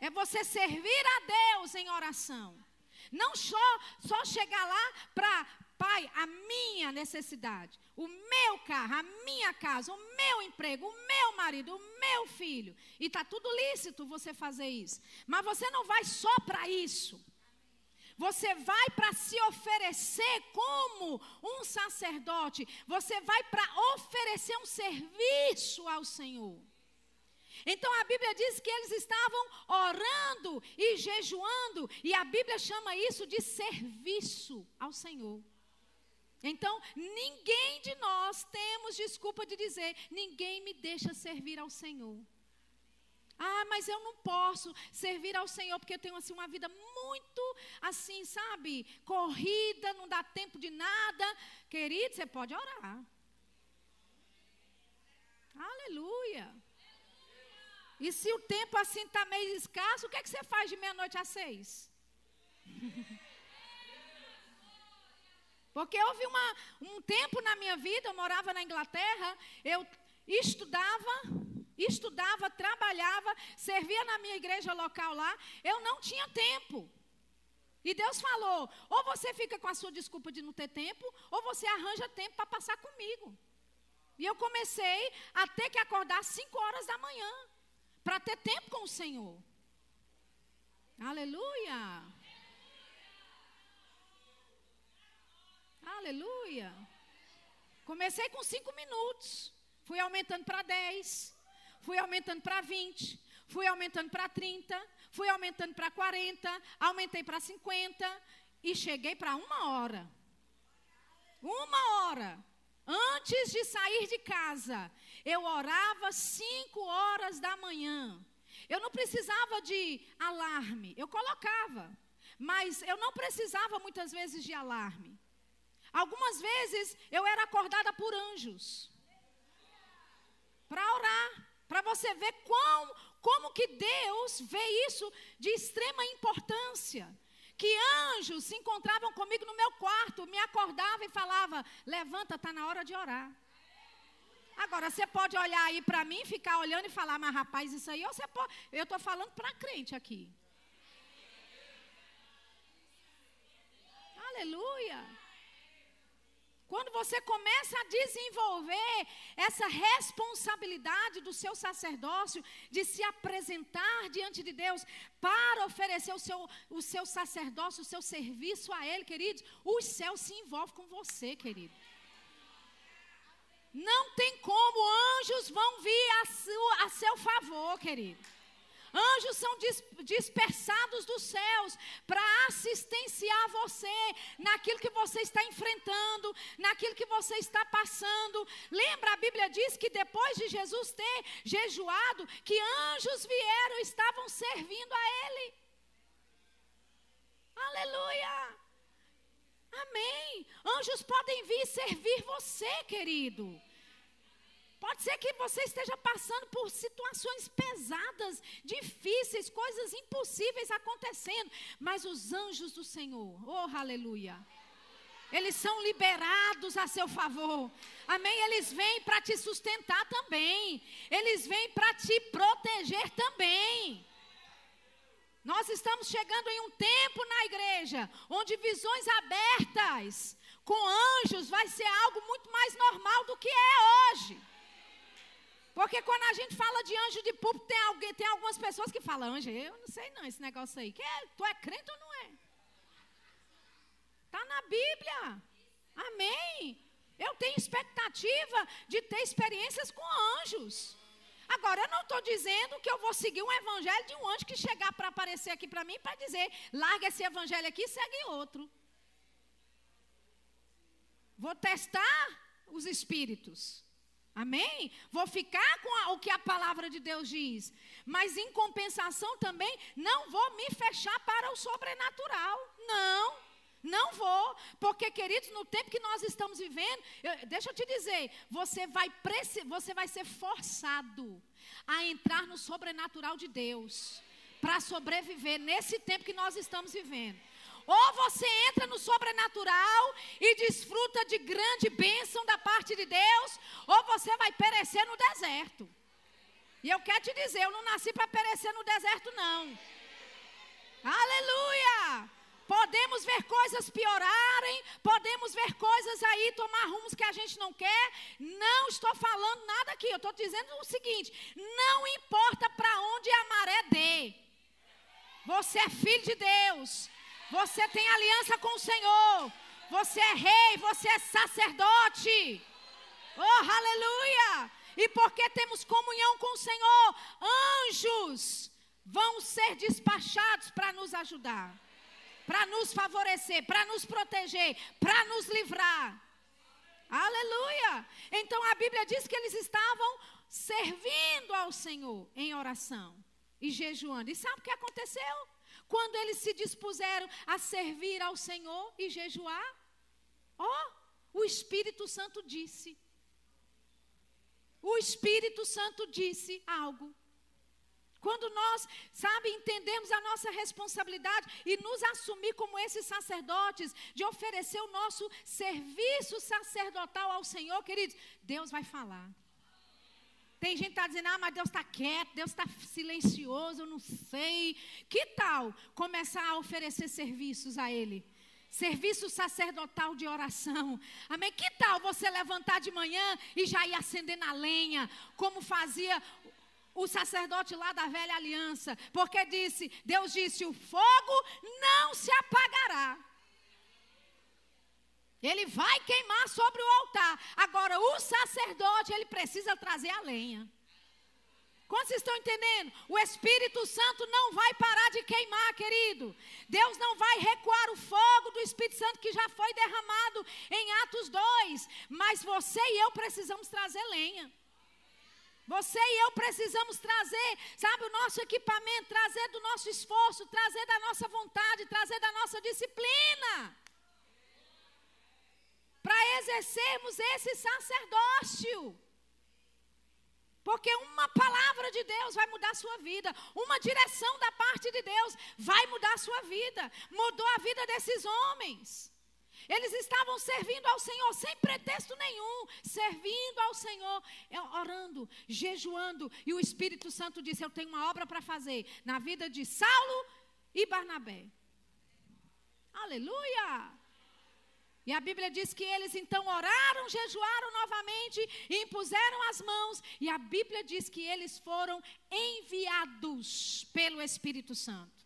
É você servir a Deus em oração. Não só, só chegar lá para, pai, a minha necessidade, o meu carro, a minha casa, o meu emprego, o meu marido, o meu filho. E está tudo lícito você fazer isso. Mas você não vai só para isso. Você vai para se oferecer como um sacerdote. Você vai para oferecer um serviço ao Senhor. Então a Bíblia diz que eles estavam orando e jejuando, e a Bíblia chama isso de serviço ao Senhor. Então, ninguém de nós temos desculpa de dizer: ninguém me deixa servir ao Senhor. Ah, mas eu não posso servir ao Senhor porque eu tenho assim uma vida muito assim, sabe, corrida, não dá tempo de nada. Querido, você pode orar. Aleluia. E se o tempo assim está meio escasso, o que, é que você faz de meia-noite às seis? Porque houve uma, um tempo na minha vida, eu morava na Inglaterra, eu estudava, estudava, trabalhava, servia na minha igreja local lá, eu não tinha tempo. E Deus falou: ou você fica com a sua desculpa de não ter tempo, ou você arranja tempo para passar comigo. E eu comecei a ter que acordar às 5 horas da manhã para ter tempo com o Senhor. Aleluia. Aleluia. Comecei com cinco minutos. Fui aumentando para 10. Fui aumentando para 20. Fui aumentando para 30. Fui aumentando para 40. Aumentei para 50. E cheguei para uma hora. Uma hora. Antes de sair de casa, eu orava cinco horas da manhã. Eu não precisava de alarme, eu colocava, mas eu não precisava muitas vezes de alarme. Algumas vezes eu era acordada por anjos para orar, para você ver quão, como que Deus vê isso de extrema importância que anjos se encontravam comigo no meu quarto, me acordava e falava: "Levanta, está na hora de orar". Agora, você pode olhar aí para mim, ficar olhando e falar, mas rapaz, isso aí, você pode, eu estou falando para crente aqui. Aleluia. Quando você começa a desenvolver essa responsabilidade do seu sacerdócio, de se apresentar diante de Deus para oferecer o seu, o seu sacerdócio, o seu serviço a Ele, queridos, os céus se envolvem com você, querido. Não tem como anjos vão vir a, a seu favor, querido. Anjos são dispersados dos céus para assistenciar você naquilo que você está enfrentando, naquilo que você está passando. Lembra, a Bíblia diz que depois de Jesus ter jejuado, que anjos vieram e estavam servindo a Ele. Aleluia! Amém. Anjos podem vir servir você, querido. Pode ser que você esteja passando por situações pesadas, difíceis, coisas impossíveis acontecendo, mas os anjos do Senhor, oh aleluia, eles são liberados a seu favor. Amém? Eles vêm para te sustentar também. Eles vêm para te proteger também. Nós estamos chegando em um tempo na igreja onde visões abertas com anjos vai ser algo muito mais normal do que é hoje. Porque quando a gente fala de anjo de púlpito, tem, alguém, tem algumas pessoas que falam, anjo, eu não sei não, esse negócio aí. Que é, tu é crente ou não é? Está na Bíblia. Amém. Eu tenho expectativa de ter experiências com anjos. Agora, eu não estou dizendo que eu vou seguir um evangelho de um anjo que chegar para aparecer aqui para mim para dizer, larga esse evangelho aqui e segue outro. Vou testar os espíritos. Amém? Vou ficar com a, o que a palavra de Deus diz. Mas em compensação também, não vou me fechar para o sobrenatural. Não. Não vou, porque queridos, no tempo que nós estamos vivendo, eu, deixa eu te dizer, você vai, você vai ser forçado a entrar no sobrenatural de Deus para sobreviver nesse tempo que nós estamos vivendo. Ou você entra no sobrenatural e desfruta de grande bênção da parte de Deus, ou você vai perecer no deserto. E eu quero te dizer, eu não nasci para perecer no deserto, não. Aleluia! Podemos ver coisas piorarem, podemos ver coisas aí tomar rumos que a gente não quer. Não estou falando nada aqui, eu estou dizendo o seguinte: não importa para onde a maré dê, você é filho de Deus, você tem aliança com o Senhor, você é rei, você é sacerdote. Oh, aleluia! E porque temos comunhão com o Senhor, anjos vão ser despachados para nos ajudar para nos favorecer, para nos proteger, para nos livrar. Aleluia! Então a Bíblia diz que eles estavam servindo ao Senhor em oração e jejuando. E sabe o que aconteceu? Quando eles se dispuseram a servir ao Senhor e jejuar, ó, o Espírito Santo disse. O Espírito Santo disse algo. Quando nós, sabe, entendemos a nossa responsabilidade e nos assumir como esses sacerdotes, de oferecer o nosso serviço sacerdotal ao Senhor, queridos, Deus vai falar. Tem gente que está dizendo, ah, mas Deus está quieto, Deus está silencioso, eu não sei. Que tal começar a oferecer serviços a Ele? Serviço sacerdotal de oração. Amém? Que tal você levantar de manhã e já ir acendendo a lenha, como fazia o sacerdote lá da velha aliança, porque disse, Deus disse: "O fogo não se apagará". Ele vai queimar sobre o altar. Agora o sacerdote, ele precisa trazer a lenha. Quando vocês estão entendendo? O Espírito Santo não vai parar de queimar, querido. Deus não vai recuar o fogo do Espírito Santo que já foi derramado em Atos 2. Mas você e eu precisamos trazer lenha. Você e eu precisamos trazer, sabe, o nosso equipamento, trazer do nosso esforço, trazer da nossa vontade, trazer da nossa disciplina. Para exercermos esse sacerdócio. Porque uma palavra de Deus vai mudar a sua vida, uma direção da parte de Deus vai mudar a sua vida. Mudou a vida desses homens. Eles estavam servindo ao Senhor sem pretexto nenhum, servindo ao Senhor, é, orando, jejuando. E o Espírito Santo disse: Eu tenho uma obra para fazer na vida de Saulo e Barnabé. Aleluia! E a Bíblia diz que eles então oraram, jejuaram novamente e impuseram as mãos. E a Bíblia diz que eles foram enviados pelo Espírito Santo.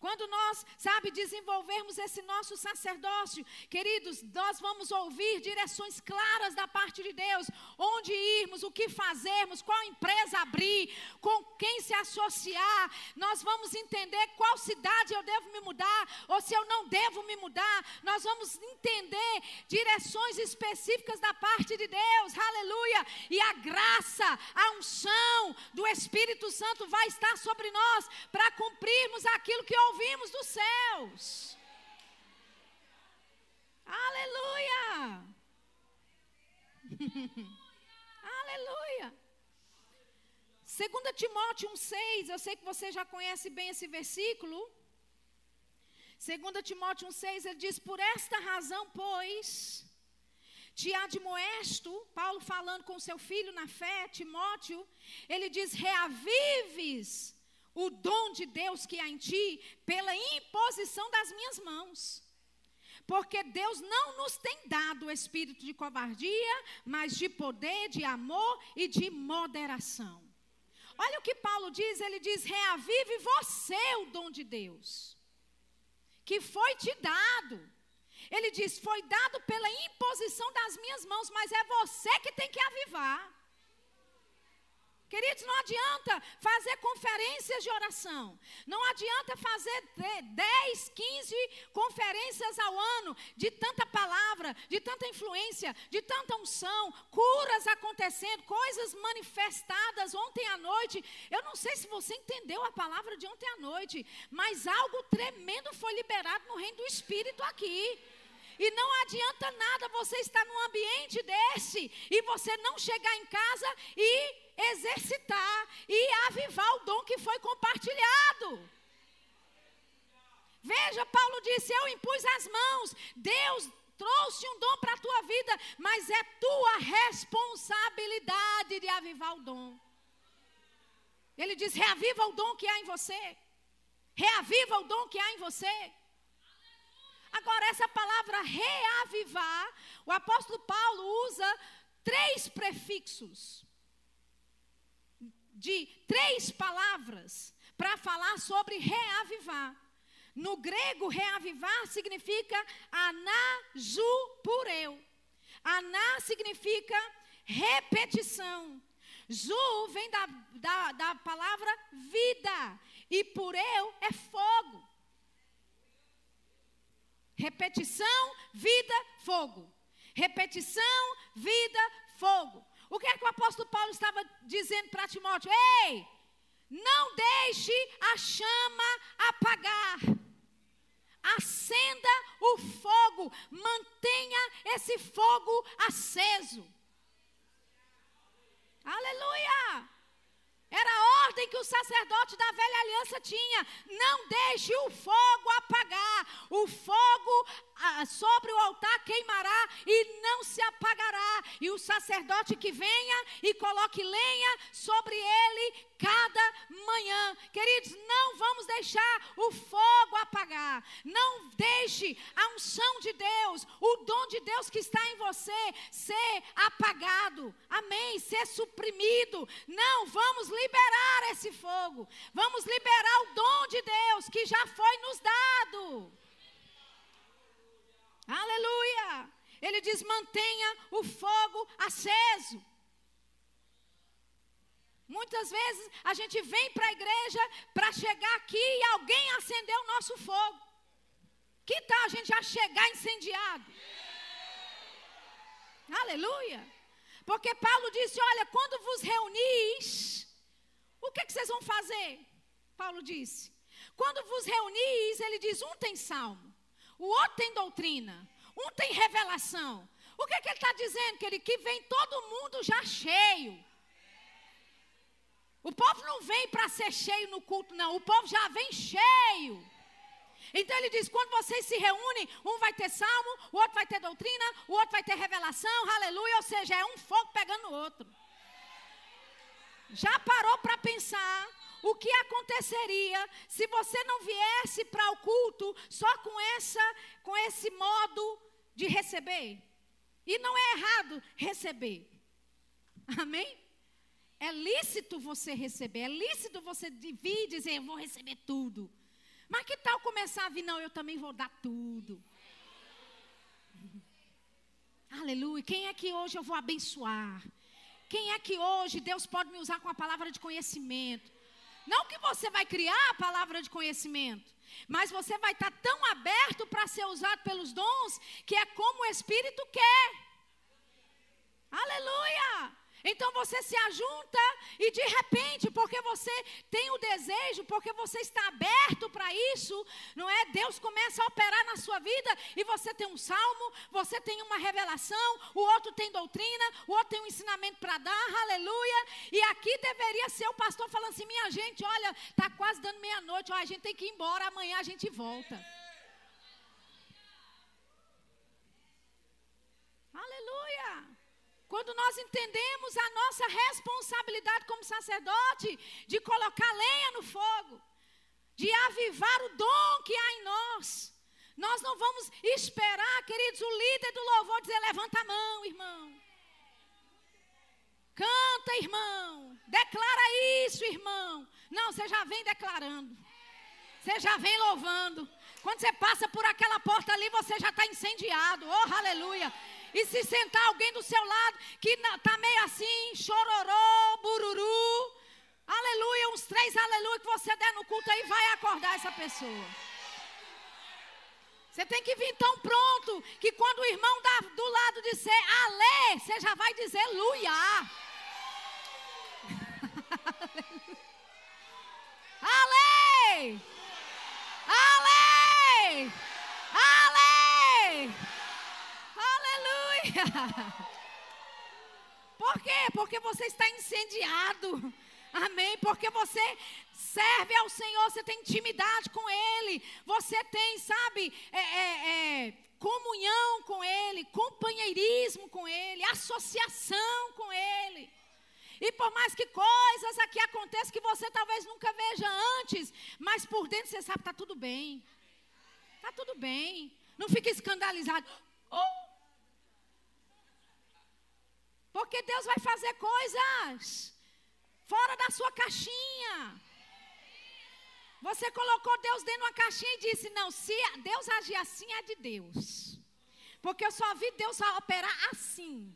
Quando nós, sabe, desenvolvermos esse nosso sacerdócio, queridos, nós vamos ouvir direções claras da parte de Deus, onde irmos, o que fazermos, qual empresa abrir, com quem se associar. Nós vamos entender qual cidade eu devo me mudar, ou se eu não devo me mudar. Nós vamos entender direções específicas da parte de Deus, aleluia. E a graça, a unção do Espírito Santo vai estar sobre nós para cumprirmos aquilo que ouvimos dos céus. Aleluia! Aleluia! 2 Timóteo 1,6, eu sei que você já conhece bem esse versículo. 2 Timóteo 1,6, ele diz: Por esta razão, pois, te admoesto, Paulo falando com seu filho na fé, Timóteo, ele diz: reavives o dom de Deus que há em ti pela imposição das minhas mãos. Porque Deus não nos tem dado o espírito de covardia, mas de poder, de amor e de moderação. Olha o que Paulo diz: ele diz: reavive você o dom de Deus, que foi te dado. Ele diz: foi dado pela imposição das minhas mãos, mas é você que tem que avivar. Queridos, não adianta fazer conferências de oração. Não adianta fazer 10, 15 conferências ao ano de tanta palavra, de tanta influência, de tanta unção, curas acontecendo, coisas manifestadas ontem à noite. Eu não sei se você entendeu a palavra de ontem à noite, mas algo tremendo foi liberado no reino do Espírito aqui. E não adianta nada você estar num ambiente desse e você não chegar em casa e exercitar e avivar o dom que foi compartilhado. Veja, Paulo disse: Eu impus as mãos, Deus trouxe um dom para a tua vida, mas é tua responsabilidade de avivar o dom. Ele diz: reaviva o dom que há em você. Reaviva o dom que há em você. Agora, essa palavra reavivar, o apóstolo Paulo usa três prefixos de três palavras para falar sobre reavivar. No grego, reavivar significa anazupureu. Aná significa repetição. Zu vem da, da, da palavra vida. E pureu é fogo. Repetição, vida, fogo. Repetição, vida, fogo. O que é que o apóstolo Paulo estava dizendo para Timóteo? Ei, não deixe a chama apagar. Acenda o fogo, mantenha esse fogo aceso. Aleluia! Era a ordem que o sacerdote da velha aliança tinha. Não deixe o fogo apagar. O fogo sobre o altar queimará e não se apagará. E o sacerdote que venha e coloque lenha sobre ele cada manhã. Queridos, não vamos deixar o fogo apagar. Não deixe a unção de Deus, o dom de Deus que está em você, ser apagado. Amém? Ser suprimido. Não, vamos liberar esse fogo. Vamos liberar o dom de Deus que já foi nos dado. Aleluia! Ele diz: mantenha o fogo aceso. Muitas vezes a gente vem para a igreja para chegar aqui e alguém acendeu o nosso fogo. Que tal a gente já chegar incendiado? Aleluia! Porque Paulo disse: Olha, quando vos reunis, o que, que vocês vão fazer? Paulo disse: Quando vos reunis, ele diz: um tem salmo, o outro tem doutrina, um tem revelação. O que, que ele está dizendo, querido? Que vem todo mundo já cheio. O povo não vem para ser cheio no culto, não. O povo já vem cheio. Então ele diz: quando vocês se reúnem, um vai ter salmo, o outro vai ter doutrina, o outro vai ter revelação, aleluia. Ou seja, é um fogo pegando o outro. Já parou para pensar o que aconteceria se você não viesse para o culto só com essa, com esse modo de receber? E não é errado receber. Amém? É lícito você receber, é lícito você vir e dizer, eu vou receber tudo. Mas que tal começar a vir, não, eu também vou dar tudo. Aleluia. Quem é que hoje eu vou abençoar? Quem é que hoje Deus pode me usar com a palavra de conhecimento? Não que você vai criar a palavra de conhecimento, mas você vai estar tão aberto para ser usado pelos dons que é como o Espírito quer. Aleluia! Então você se ajunta e de repente, porque você tem o desejo, porque você está aberto para isso, não é? Deus começa a operar na sua vida e você tem um salmo, você tem uma revelação, o outro tem doutrina, o outro tem um ensinamento para dar, aleluia. E aqui deveria ser o pastor falando assim: minha gente, olha, está quase dando meia-noite, a gente tem que ir embora, amanhã a gente volta. Aleluia. Quando nós entendemos a nossa responsabilidade como sacerdote de colocar lenha no fogo, de avivar o dom que há em nós. Nós não vamos esperar, queridos, o líder do louvor dizer: levanta a mão, irmão. Canta, irmão. Declara isso, irmão. Não, você já vem declarando. Você já vem louvando. Quando você passa por aquela porta ali, você já está incendiado. Oh, aleluia. E se sentar alguém do seu lado que está meio assim, chororô, bururu, aleluia, uns três aleluia que você der no culto aí, vai acordar essa pessoa. Você tem que vir tão pronto que quando o irmão da, do lado disser alê, você já vai dizer luia. alê! Ale! Ale! Aleluia! Por quê? Porque você está incendiado. Amém? Porque você serve ao Senhor, você tem intimidade com Ele, você tem, sabe, é, é, é, comunhão com Ele, companheirismo com Ele, associação com Ele. E por mais que coisas aqui aconteçam que você talvez nunca veja antes, mas por dentro você sabe, está tudo bem. Está tudo bem. Não fique escandalizado. Oh. Porque Deus vai fazer coisas fora da sua caixinha. Você colocou Deus dentro de uma caixinha e disse: Não, se Deus agir assim, é de Deus. Porque eu só vi Deus operar assim.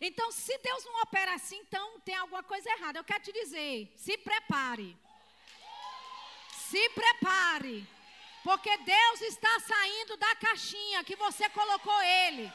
Então, se Deus não opera assim, então tem alguma coisa errada. Eu quero te dizer: se prepare. Se prepare. Porque Deus está saindo da caixinha que você colocou Ele.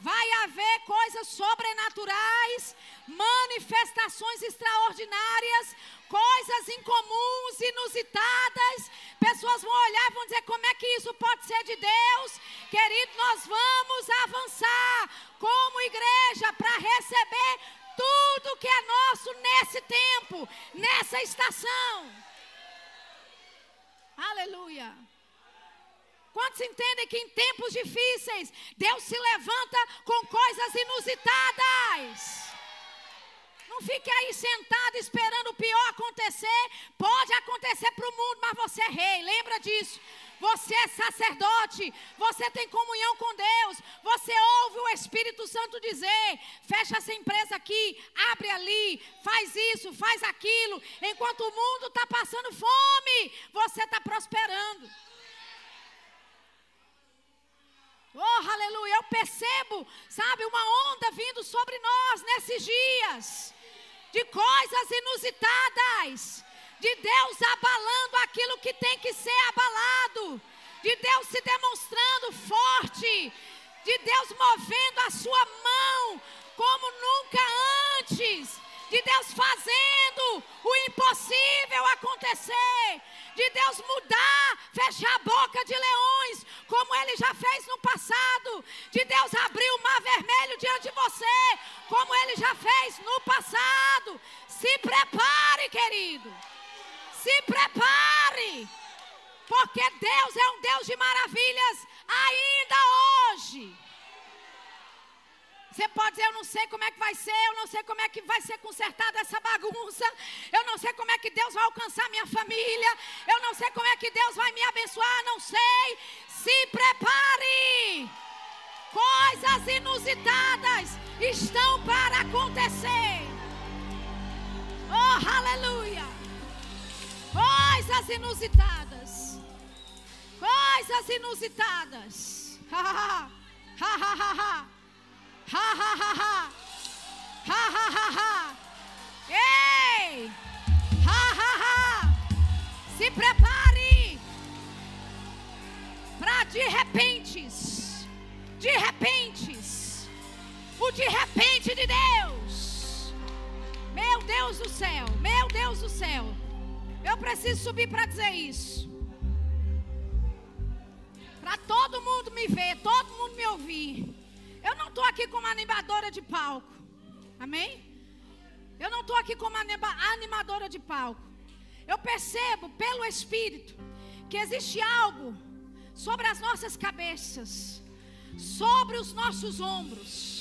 Vai haver coisas sobrenaturais, manifestações extraordinárias, coisas incomuns, inusitadas. Pessoas vão olhar e vão dizer: como é que isso pode ser de Deus? Querido, nós vamos avançar como igreja para receber tudo que é nosso nesse tempo, nessa estação. Aleluia. Quantos entendem que em tempos difíceis Deus se levanta com coisas inusitadas? Não fique aí sentado esperando o pior acontecer. Pode acontecer para o mundo, mas você é rei. Lembra disso. Você é sacerdote. Você tem comunhão com Deus. Você ouve o Espírito Santo dizer: fecha essa empresa aqui, abre ali, faz isso, faz aquilo. Enquanto o mundo está passando fome, você está prosperando. Oh, aleluia. Eu percebo, sabe, uma onda vindo sobre nós nesses dias. De coisas inusitadas. De Deus abalando aquilo que tem que ser abalado. De Deus se demonstrando forte. De Deus movendo a sua mão como nunca antes. De Deus fazendo o impossível acontecer de Deus mudar, fechar a boca de leões, como ele já fez no passado, de Deus abrir o mar vermelho diante de você, como ele já fez no passado. Se prepare, querido. Se prepare. Porque Deus é um Deus de maravilhas ainda hoje. Você pode dizer, eu não sei como é que vai ser, eu não sei como é que vai ser consertada essa bagunça, eu não sei como é que Deus vai alcançar minha família, eu não sei como é que Deus vai me abençoar, não sei. Se prepare! Coisas inusitadas estão para acontecer. Oh, aleluia! Coisas inusitadas. Coisas inusitadas. Ha ha ha ha ha ha. Ha ha ha. Ha ha ha ha. Ei! Ha ha ha. Se prepare para de repentes. De repentes. O de repente de Deus. Meu Deus do céu. Meu Deus do céu. Eu preciso subir para dizer isso. Para todo mundo me ver, todo mundo me ouvir. Eu não estou aqui como animadora de palco. Amém? Eu não estou aqui como animadora de palco. Eu percebo pelo Espírito que existe algo sobre as nossas cabeças, sobre os nossos ombros.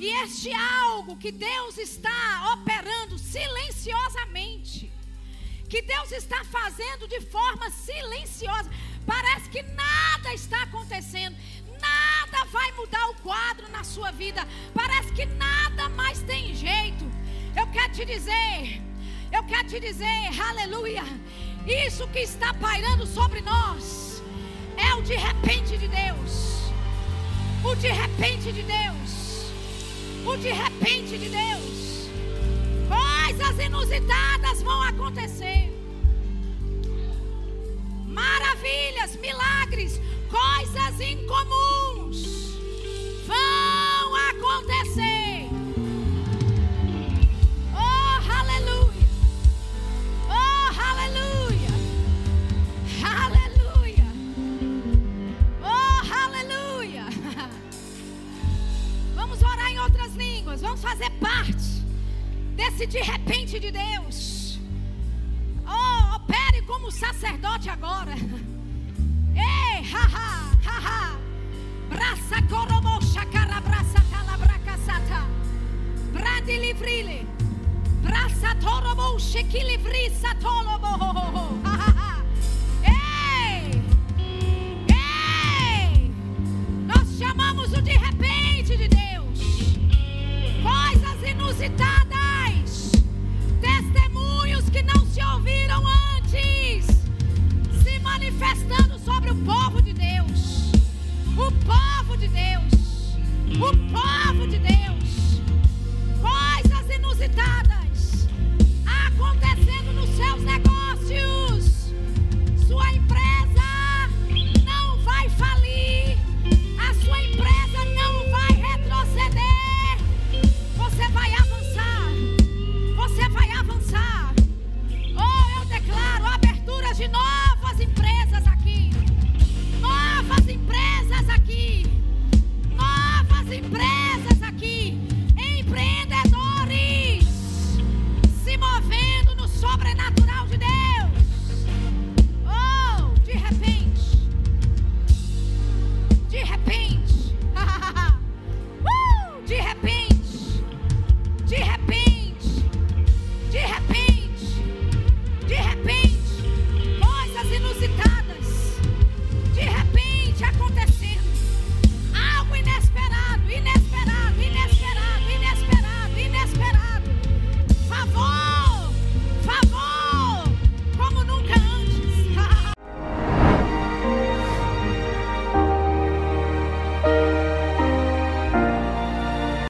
E este algo que Deus está operando silenciosamente, que Deus está fazendo de forma silenciosa. Parece que nada está acontecendo. Nada vai mudar o quadro na sua vida. Parece que nada mais tem jeito. Eu quero te dizer, eu quero te dizer, aleluia. Isso que está pairando sobre nós é o de repente de Deus. O de repente de Deus. O de repente de Deus. Coisas inusitadas vão acontecer. Maravilhas, milagres, coisas incomuns vão acontecer. Oh, aleluia! Oh, aleluia! Aleluia! Oh, aleluia! Vamos orar em outras línguas, vamos fazer parte desse de repente de Deus. Oh, opere como sacerdote agora. Ei, haha, haha. Braça corobo chacara braça talabraca sata. Bradi livrile. Braça torobo shekilivri satolobo. Ei! Ei! Nós chamamos o de repente de Deus. Coisas inusitadas. Testemunhos que não se ouviram antes. Se manifestando sobre o povo de Deus. O povo de Deus. O povo